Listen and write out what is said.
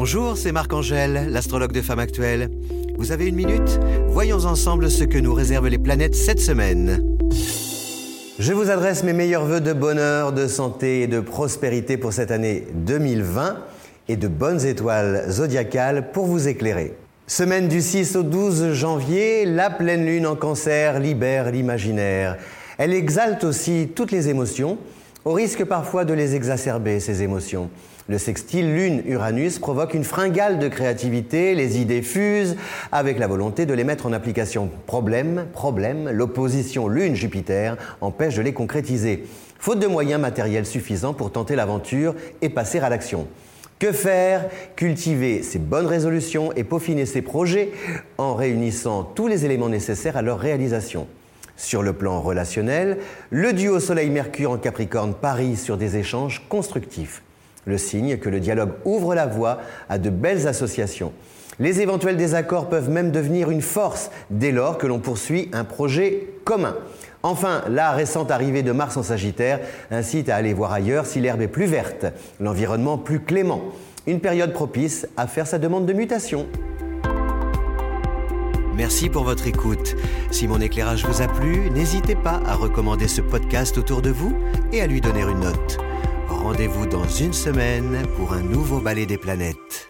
Bonjour, c'est Marc-Angèle, l'astrologue de Femme Actuelle. Vous avez une minute? Voyons ensemble ce que nous réservent les planètes cette semaine. Je vous adresse mes meilleurs voeux de bonheur, de santé et de prospérité pour cette année 2020 et de bonnes étoiles zodiacales pour vous éclairer. Semaine du 6 au 12 janvier, la pleine lune en cancer libère l'imaginaire. Elle exalte aussi toutes les émotions, au risque parfois de les exacerber, ces émotions. Le sextile Lune-Uranus provoque une fringale de créativité, les idées fusent avec la volonté de les mettre en application. Problème, problème, l'opposition Lune-Jupiter empêche de les concrétiser. Faute de moyens matériels suffisants pour tenter l'aventure et passer à l'action. Que faire? Cultiver ses bonnes résolutions et peaufiner ses projets en réunissant tous les éléments nécessaires à leur réalisation. Sur le plan relationnel, le duo Soleil-Mercure en Capricorne parie sur des échanges constructifs le signe que le dialogue ouvre la voie à de belles associations. Les éventuels désaccords peuvent même devenir une force dès lors que l'on poursuit un projet commun. Enfin, la récente arrivée de Mars en Sagittaire incite à aller voir ailleurs si l'herbe est plus verte, l'environnement plus clément. Une période propice à faire sa demande de mutation. Merci pour votre écoute. Si mon éclairage vous a plu, n'hésitez pas à recommander ce podcast autour de vous et à lui donner une note. Rendez-vous dans une semaine pour un nouveau ballet des planètes.